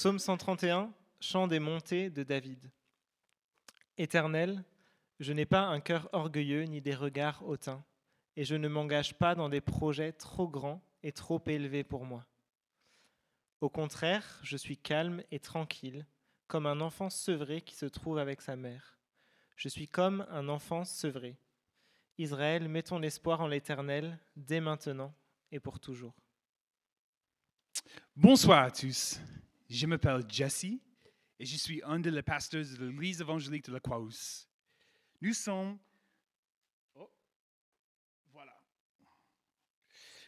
Psaume 131, chant des montées de David. Éternel, je n'ai pas un cœur orgueilleux ni des regards hautains, et je ne m'engage pas dans des projets trop grands et trop élevés pour moi. Au contraire, je suis calme et tranquille, comme un enfant sevré qui se trouve avec sa mère. Je suis comme un enfant sevré. Israël, mets ton espoir en l'Éternel dès maintenant et pour toujours. Bonsoir à tous. Je m'appelle Jesse et je suis un des pasteurs de l'église évangélique de la croix Nous sommes. Oh, voilà.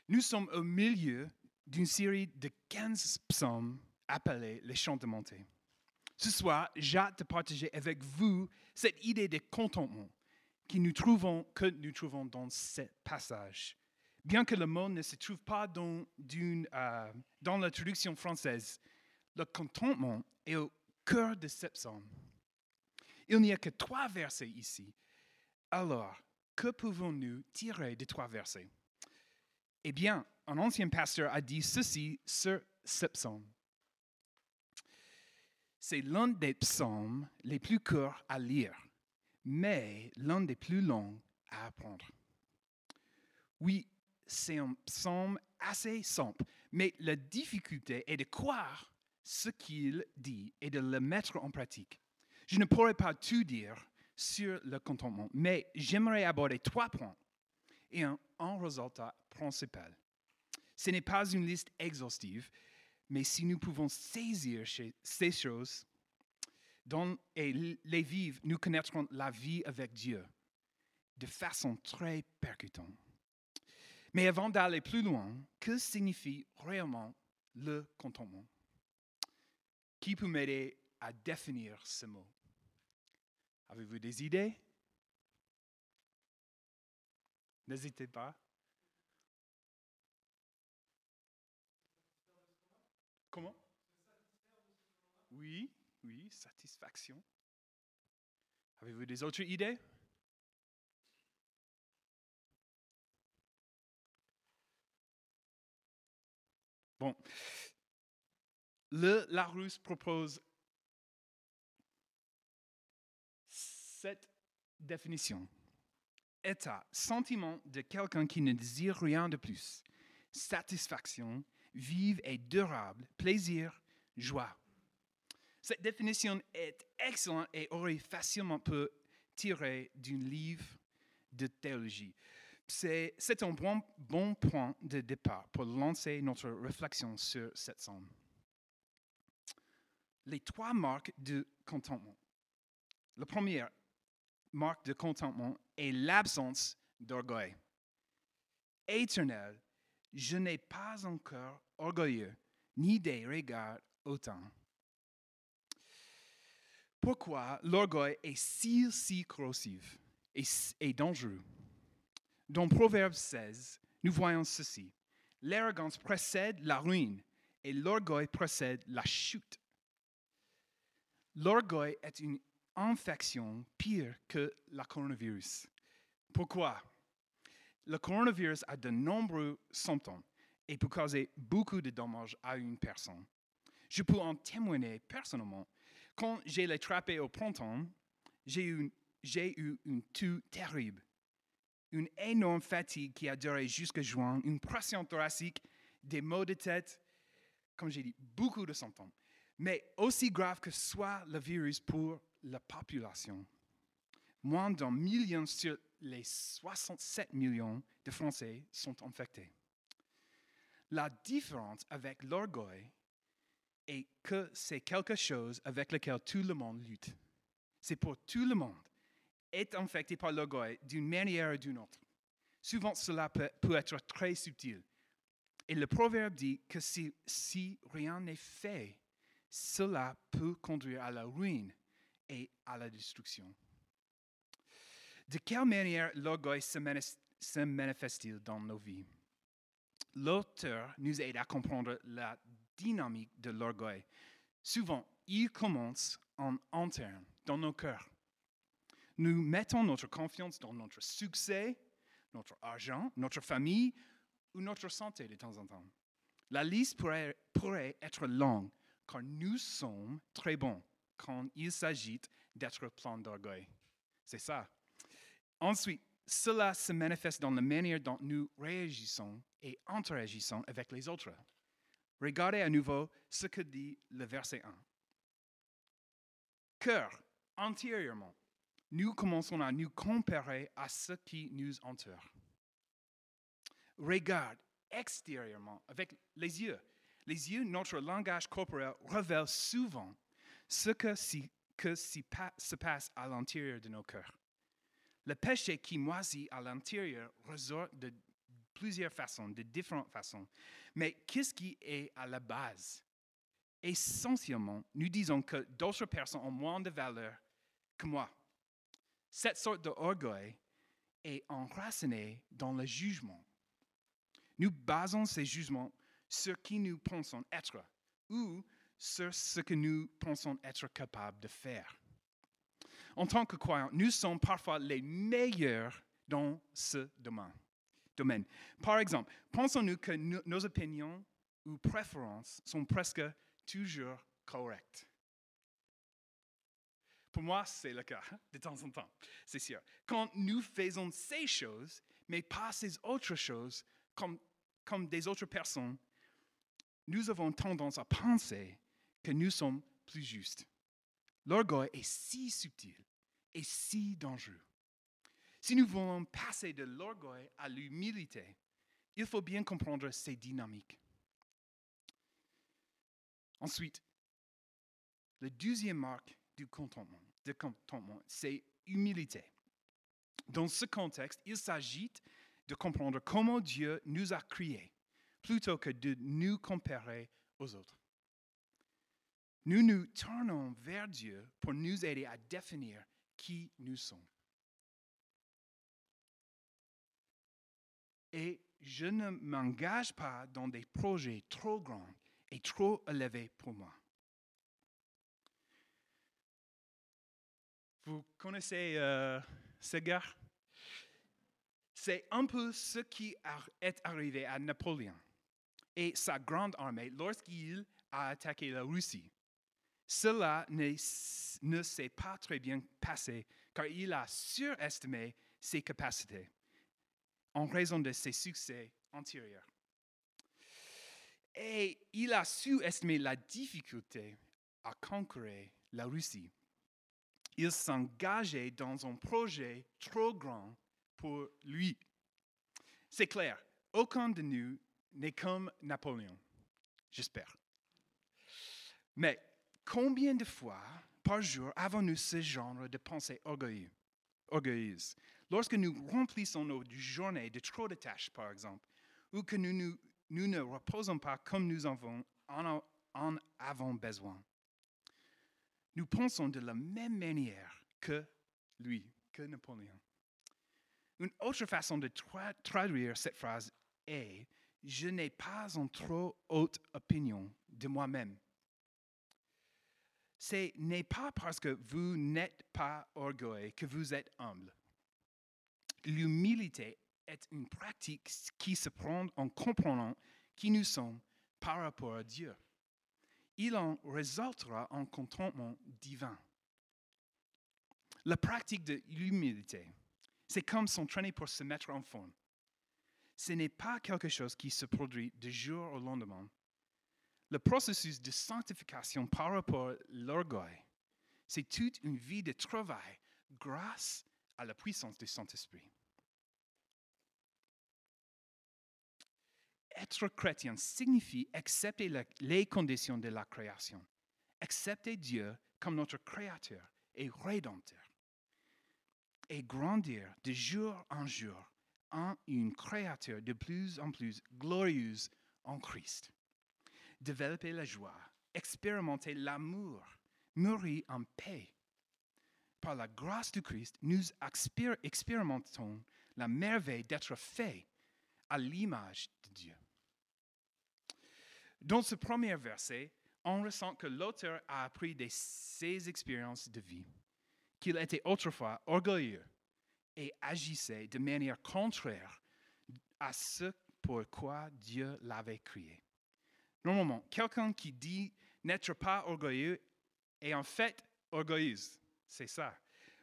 Nous sommes au milieu d'une série de 15 psaumes appelés les chants de montée. Ce soir, j'ai hâte de partager avec vous cette idée de contentement que nous trouvons, que nous trouvons dans ce passage. Bien que le mot ne se trouve pas dans, euh, dans la traduction française, le contentement est au cœur de ce psaume. Il n'y a que trois versets ici. Alors, que pouvons-nous tirer des trois versets? Eh bien, un ancien pasteur a dit ceci sur ce psaume. C'est l'un des psaumes les plus courts à lire, mais l'un des plus longs à apprendre. Oui, c'est un psaume assez simple, mais la difficulté est de croire ce qu'il dit et de le mettre en pratique. Je ne pourrais pas tout dire sur le contentement, mais j'aimerais aborder trois points et un, résultat principal. Ce n'est pas une liste exhaustive, mais si nous pouvons saisir ces choses et les vivre, nous connaîtrons la vie avec Dieu de façon très percutante. Mais avant d'aller plus loin, que signifie réellement le contentement? Qui peut m'aider à définir ce mot? Avez-vous des idées? N'hésitez pas. Comment? Oui, oui, satisfaction. Avez-vous des autres idées? Bon. Le Larousse propose cette définition. État, sentiment de quelqu'un qui ne désire rien de plus. Satisfaction, vive et durable, plaisir, joie. Cette définition est excellente et aurait facilement pu tirer d'un livre de théologie. C'est un bon, bon, point de départ pour lancer notre réflexion sur cette somme. Les trois marques de contentement. La première marque de contentement est l'absence d'orgueil. Éternel, je n'ai pas encore orgueilleux, ni des regards autant. Pourquoi l'orgueil est si, si corrosif et dangereux? Dans Proverbe 16, nous voyons ceci. L'arrogance précède la ruine et l'orgueil précède la chute. L'orgueil est une infection pire que le coronavirus. Pourquoi? Le coronavirus a de nombreux symptômes et peut causer beaucoup de dommages à une personne. Je peux en témoigner personnellement. Quand j'ai l'attrapé au printemps, j'ai eu, eu une toux terrible une énorme fatigue qui a duré jusqu'à juin, une pression thoracique, des maux de tête, comme j'ai dit, beaucoup de symptômes. Mais aussi grave que soit le virus pour la population, moins d'un million sur les 67 millions de Français sont infectés. La différence avec l'orgueil est que c'est quelque chose avec lequel tout le monde lutte. C'est pour tout le monde est infecté par l'orgueil d'une manière ou d'une autre. Souvent, cela peut, être très subtil. Et le proverbe dit que si rien n'est fait, cela peut conduire à la ruine et à la destruction. De quelle manière l'orgueil se, manifeste-t-il dans nos vies? L'auteur nous aide à comprendre la dynamique de l'orgueil. Souvent, il commence en interne, dans nos cœurs. Nous mettons notre confiance dans notre succès, notre argent, notre famille ou notre santé de temps en temps. La liste pourrait, être longue, car nous sommes très bons quand il s'agit d'être plein d'orgueil. C'est ça. Ensuite, cela se manifeste dans la manière dont nous réagissons et interagissons avec les autres. Regardez à nouveau ce que dit le verset 1. Cœur, antérieurement, nous commençons à nous comparer à ce qui nous entoure. Regarde, extérieurement, avec les yeux. Les yeux, notre langage corporel révèle souvent ce que, se passe à l'intérieur de nos cœurs. Le péché qui moisit à l'intérieur ressort de plusieurs façons, de différentes façons. Mais qu'est-ce qui est à la base? Essentiellement, nous disons que d'autres personnes ont moins de valeur que moi. Cette sorte d'orgueil est enracinée dans le jugement. Nous basons ces jugements sur qui nous pensons être ou sur ce que nous pensons être capables de faire. En tant que croyants, nous sommes parfois les meilleurs dans ce domaine. Par exemple, pensons-nous que no- nos opinions ou préférences sont presque toujours correctes? Pour moi, c'est le cas, de temps en temps, c'est sûr. Quand nous faisons ces choses, mais pas ces autres choses, comme, comme des autres personnes, nous avons tendance à penser que nous sommes plus justes. L'orgueil est si subtil et si dangereux. Si nous voulons passer de l'orgueil à l'humilité, il faut bien comprendre ces dynamiques. Ensuite, le deuxième marque du contentement, c'est humilité. Dans ce contexte, il s'agit de comprendre comment Dieu nous a créés plutôt que de nous comparer aux autres. Nous nous tournons vers Dieu pour nous aider à définir qui nous sommes. Et je ne m'engage pas dans des projets trop grands et trop élevés pour moi. Vous connaissez euh, ce gars C'est un peu ce qui est arrivé à Napoléon et sa grande armée lorsqu'il a attaqué la Russie. Cela ne, s'est pas très bien passé car il a surestimé ses capacités en raison de ses succès antérieurs. Et il a sous-estimé la difficulté à conquérir la Russie. Il s'engageait dans un projet trop grand pour lui. C'est clair, aucun de nous n'est comme Napoléon, j'espère. Mais combien de fois par jour avons-nous ce genre de pensée orgueilleuse? Lorsque nous remplissons nos journées de trop de tâches, par exemple, ou que nous, ne reposons pas comme nous en, avons besoin. Nous pensons de la même manière que lui, que Napoléon. Une autre façon de tra- traduire cette phrase est Je n'ai pas une trop haute opinion de moi-même. Ce n'est pas parce que vous n'êtes pas orgueilleux que vous êtes humble. L'humilité est une pratique qui se prend en comprenant qui nous sommes par rapport à Dieu. Il en résultera un contentement divin. La pratique de l'humilité, c'est comme s'entraîner pour se mettre en forme. Ce n'est pas quelque chose qui se produit du jour au lendemain. Le processus de sanctification par rapport à l'orgueil, c'est toute une vie de travail grâce à la puissance du Saint-Esprit. Être chrétien signifie accepter les conditions de la création, accepter Dieu comme notre créateur et rédempteur, et grandir de jour en jour en une créature de plus en plus glorieuse en Christ. Développer la joie, expérimenter l'amour, mourir en paix. Par la grâce du Christ, nous expér- expérimentons la merveille d'être fait à l'image de Dieu. Dans ce premier verset, on ressent que l'auteur a appris de ses expériences de vie, qu'il était autrefois orgueilleux et agissait de manière contraire à ce pour quoi Dieu l'avait créé. Normalement, quelqu'un qui dit n'être pas orgueilleux et en fait orgueilleuse. C'est ça.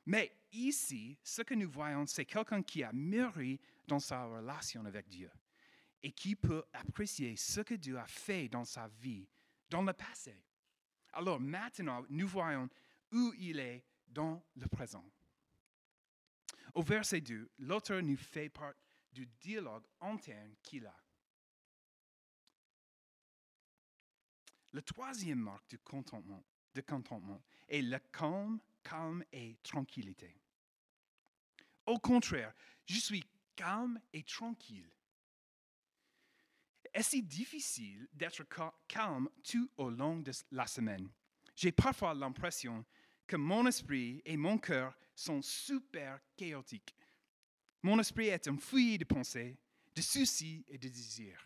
Mais ici, ce que nous voyons, c'est quelqu'un qui a mûri dans sa relation avec Dieu et qui peut apprécier ce que Dieu a fait dans sa vie, dans le passé. Alors maintenant, nous voyons où il est dans le présent. Au verset 2, l'auteur nous fait part du dialogue interne qu'il a. Le troisième marque du contentement, de contentement est le calme, calme et tranquillité. Au contraire, je suis calme et tranquille. Est-ce difficile d'être calme tout au long de la semaine? J'ai parfois l'impression que mon esprit et mon cœur sont super chaotiques. Mon esprit est un fouillis de pensées, de soucis et de désirs.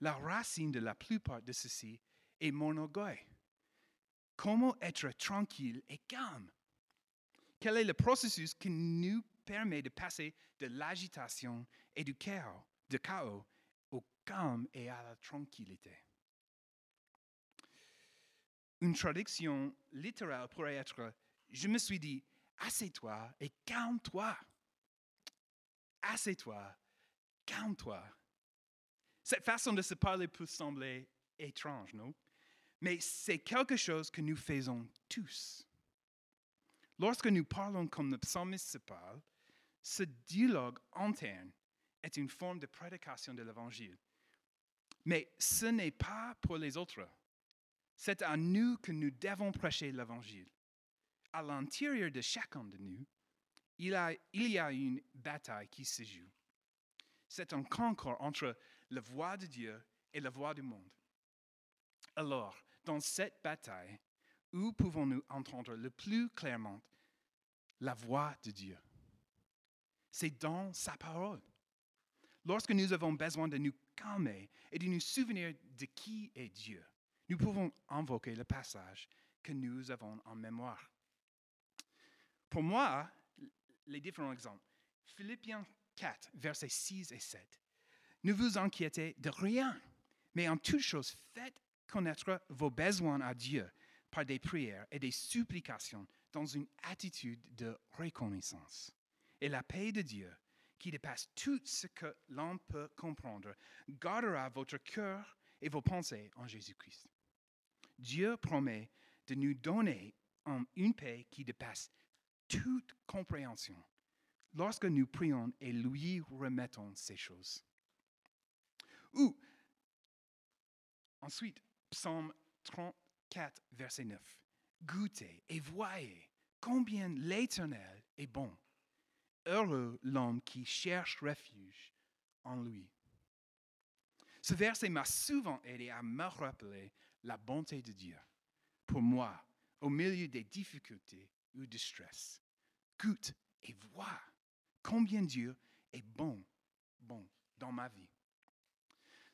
La racine de la plupart de ceci est mon orgueil. Comment être tranquille et calme? Quel est le processus qui nous permet de passer de l'agitation et du chaos, de chaos au calme et à la tranquillité? Une traduction littérale pourrait être Je me suis dit, assieds-toi et calme-toi. Assieds-toi, calme-toi. Cette façon de se parler peut sembler étrange, non? Mais c'est quelque chose que nous faisons tous. Lorsque nous parlons comme le psalmiste se parle, ce dialogue interne est une forme de prédication de l'Évangile. Mais ce n'est pas pour les autres. C'est à nous que nous devons prêcher l'Évangile. À l'intérieur de chacun de nous, il, y a une bataille qui se joue. C'est un concours entre la voix de Dieu et la voix du monde. Alors, dans cette bataille, où pouvons-nous entendre le plus clairement la voix de Dieu? C'est dans sa parole. Lorsque nous avons besoin de nous calmer et de nous souvenir de qui est Dieu, nous pouvons invoquer le passage que nous avons en mémoire. Pour moi, les différents exemples. Philippiens 4, versets 6 et 7. Ne vous inquiétez de rien, mais en toute chose, faites connaître vos besoins à Dieu par des prières et des supplications dans une attitude de reconnaissance. Et la paix de Dieu, qui dépasse tout ce que l'on peut comprendre, gardera votre cœur et vos pensées en Jésus-Christ. Dieu promet de nous donner une paix qui dépasse toute compréhension lorsque nous prions et lui remettons ces choses. Ou, ensuite, Psaume 34, verset 9. Goûtez et voyez combien l'Éternel est bon. Heureux l'homme qui cherche refuge en lui. Ce verset m'a souvent aidé à me rappeler la bonté de Dieu pour moi au milieu des difficultés ou du stress. Goûte et vois combien Dieu est bon, bon dans ma vie.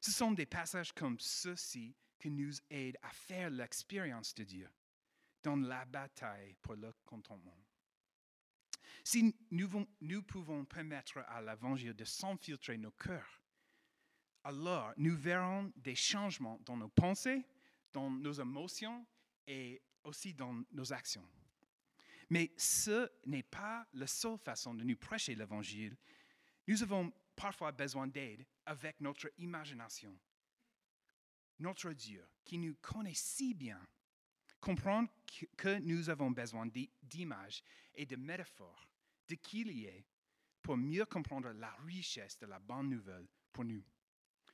Ce sont des passages comme ceux-ci qui nous aident à faire l'expérience de Dieu dans la bataille pour le contentement. Si nous, nous pouvons permettre à l'Évangile de s'infiltrer nos cœurs, alors nous verrons des changements dans nos pensées, dans nos émotions et aussi dans nos actions. Mais ce n'est pas la seule façon de nous prêcher l'Évangile. Nous avons parfois besoin d'aide avec notre imagination. Notre Dieu, qui nous connaît si bien, comprend que nous avons besoin d'images et de métaphores, de qui il est, pour mieux comprendre la richesse de la bonne nouvelle pour nous.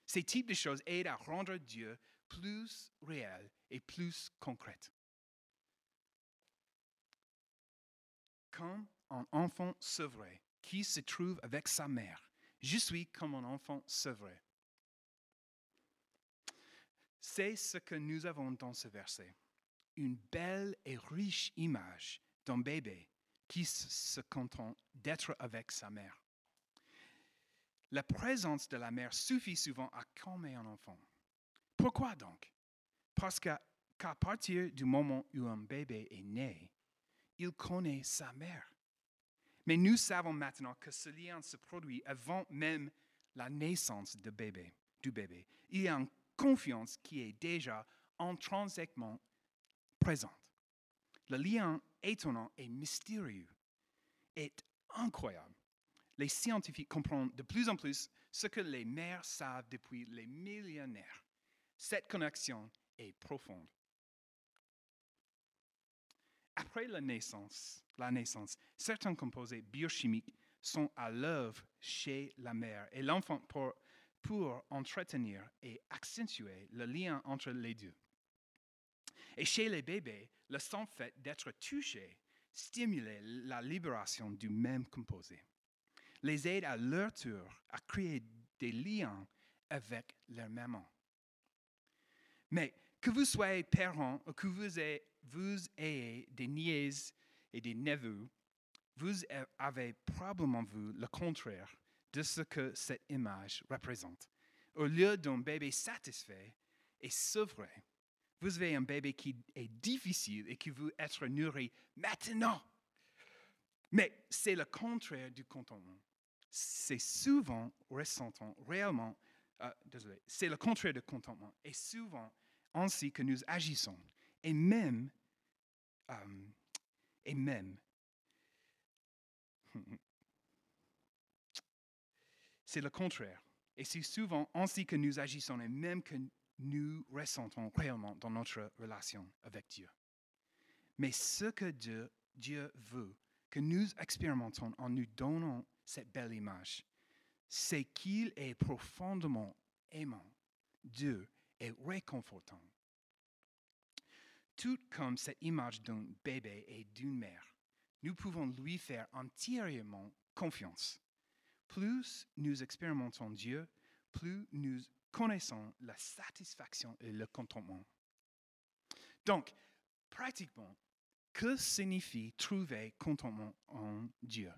Ces types de choses aident à rendre Dieu plus réel et plus concret. Comme un enfant sevré qui se trouve avec sa mère, je suis comme un enfant sevré. C'est ce que nous avons dans ce verset. Une belle et riche image d'un bébé qui se contente d'être avec sa mère. La présence de la mère suffit souvent à calmer un enfant. Pourquoi donc? Parce qu'à partir du moment où un bébé est né, il connaît sa mère. Mais nous savons maintenant que ce lien se produit avant même la naissance du bébé. Il y a une confiance qui est déjà intrinsèquement présente. Le lien étonnant et mystérieux est incroyable. Les scientifiques comprennent de plus en plus ce que les mères savent depuis les millénaires. Cette connexion est profonde. Après la naissance, la naissance, certains composés biochimiques sont à l'œuvre chez la mère et l'enfant pour, entretenir et accentuer le lien entre les deux. Et chez les bébés, le simple fait d'être touché stimule la libération du même composé, les aide à leur tour à créer des liens avec leur maman. Mais que vous soyez parent ou que vous ayez, vous ayez des nièces et des neveux, vous avez probablement vu le contraire de ce que cette image représente. Au lieu d'un bébé satisfait et sevré, vous avez un bébé qui est difficile et qui veut être nourri maintenant. Mais c'est le contraire du contentement. C'est souvent ressentant réellement, euh, désolé, c'est le contraire du contentement. Et souvent ainsi que nous agissons. Et même, et même, c'est le contraire. Et c'est souvent ainsi que nous agissons et même que nous ressentons réellement dans notre relation avec Dieu. Mais ce que Dieu, Dieu veut que nous expérimentons en nous donnant cette belle image, c'est qu'il est profondément aimant. Dieu est réconfortant. Tout comme cette image d'un bébé et d'une mère, nous pouvons lui faire entièrement confiance. Plus nous expérimentons Dieu, plus nous connaissons la satisfaction et le contentement. Donc, pratiquement, que signifie trouver contentement en Dieu?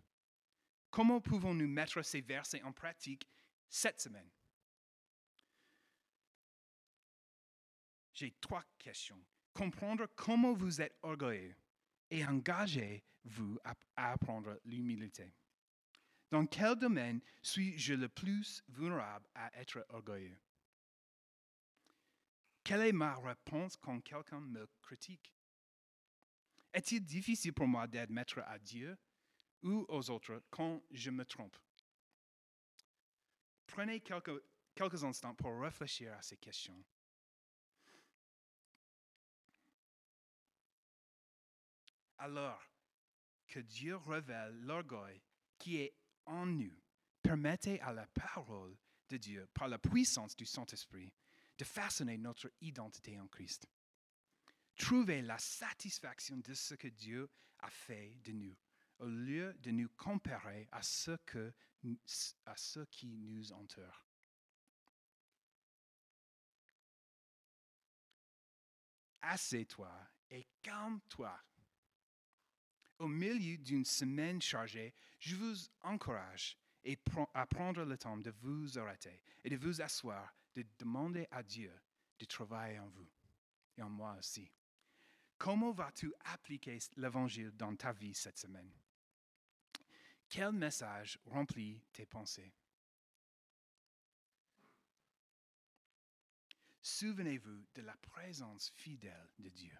Comment pouvons-nous mettre ces versets en pratique cette semaine? J'ai trois questions. Comprendre comment vous êtes orgueilleux et engagez-vous à, apprendre l'humilité. Dans quel domaine suis-je le plus vulnérable à être orgueilleux? Quelle est ma réponse quand quelqu'un me critique? Est-il difficile pour moi d'admettre à Dieu ou aux autres quand je me trompe? Prenez quelques, quelques instants pour réfléchir à ces questions. Alors que Dieu révèle l'orgueil qui est en nous, permettez à la parole de Dieu, par la puissance du Saint-Esprit, de façonner notre identité en Christ. Trouvez la satisfaction de ce que Dieu a fait de nous, au lieu de nous comparer à ce, que, à ce qui nous entoure. Assieds-toi et calme-toi. Au milieu d'une semaine chargée, je vous encourage à prendre le temps de vous arrêter et de vous asseoir, de demander à Dieu de travailler en vous et en moi aussi. Comment vas-tu appliquer l'Évangile dans ta vie cette semaine? Quel message remplit tes pensées? Souvenez-vous de la présence fidèle de Dieu.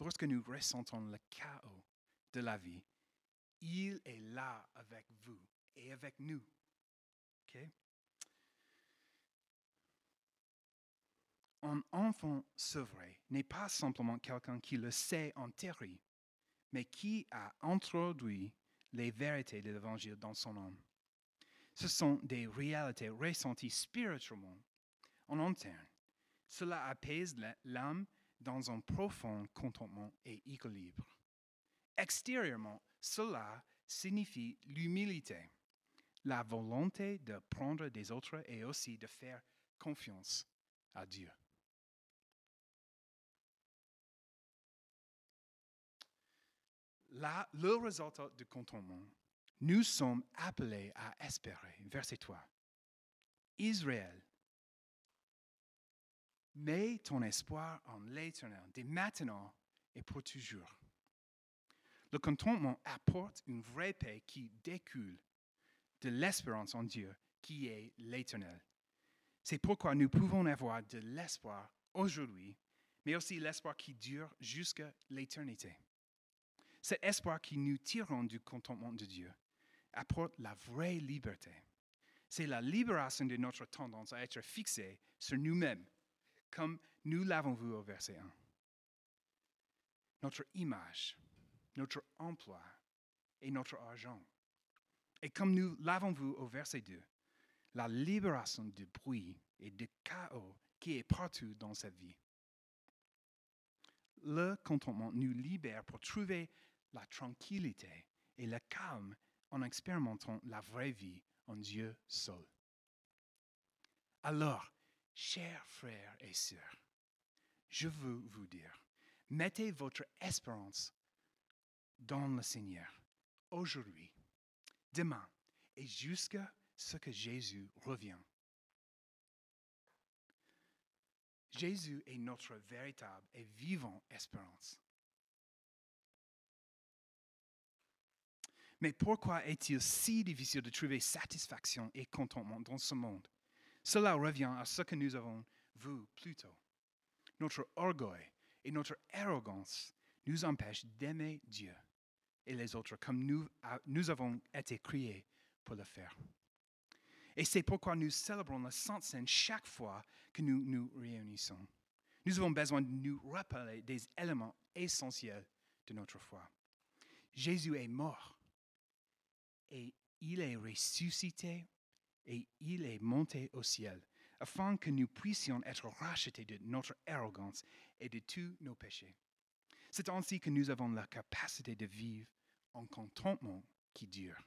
Lorsque nous ressentons le chaos de la vie, il est là avec vous et avec nous. Un enfant sevré n'est pas simplement quelqu'un qui le sait en théorie, mais qui a introduit les vérités de l'Évangile dans son âme. Ce sont des réalités ressenties spirituellement en interne. Cela apaise l'âme dans un profond contentement et équilibre. Extérieurement, cela signifie l'humilité, la volonté de prendre des autres et aussi de faire confiance à Dieu. Là, le résultat du contentement, nous sommes appelés à espérer. Verset 3. Israël, mets ton espoir en l'éternel, dès maintenant et pour toujours. Le contentement apporte une vraie paix qui découle de l'espérance en Dieu, qui est l'éternel. C'est pourquoi nous pouvons avoir de l'espoir aujourd'hui, mais aussi l'espoir qui dure jusqu'à l'éternité. Cet espoir qui nous tirons du contentement de Dieu apporte la vraie liberté. C'est la libération de notre tendance à être fixé sur nous-mêmes, comme nous l'avons vu au verset 1. Notre image, notre emploi et notre argent. Et comme nous l'avons vu au verset 2, la libération du bruit et du chaos qui est partout dans cette vie. Le contentement nous libère pour trouver la tranquillité et le calme en expérimentant la vraie vie en Dieu seul. Alors, chers frères et sœurs, je veux vous dire, mettez votre espérance dans le Seigneur aujourd'hui, demain et jusqu'à ce que Jésus revienne. Jésus est notre véritable et vivant espérance. Mais pourquoi est-il si difficile de trouver satisfaction et contentement dans ce monde? Cela revient à ce que nous avons vu plus tôt. Notre orgueil et notre arrogance nous empêchent d'aimer Dieu et les autres comme nous, nous avons été créés pour le faire. Et c'est pourquoi nous célébrons la Sainte Seine chaque fois que nous nous réunissons. Nous avons besoin de nous rappeler des éléments essentiels de notre foi. Jésus est mort et il est ressuscité et il est monté au ciel, afin que nous puissions être rachetés de notre arrogance et de tous nos péchés. C'est ainsi que nous avons la capacité de vivre en contentement qui dure.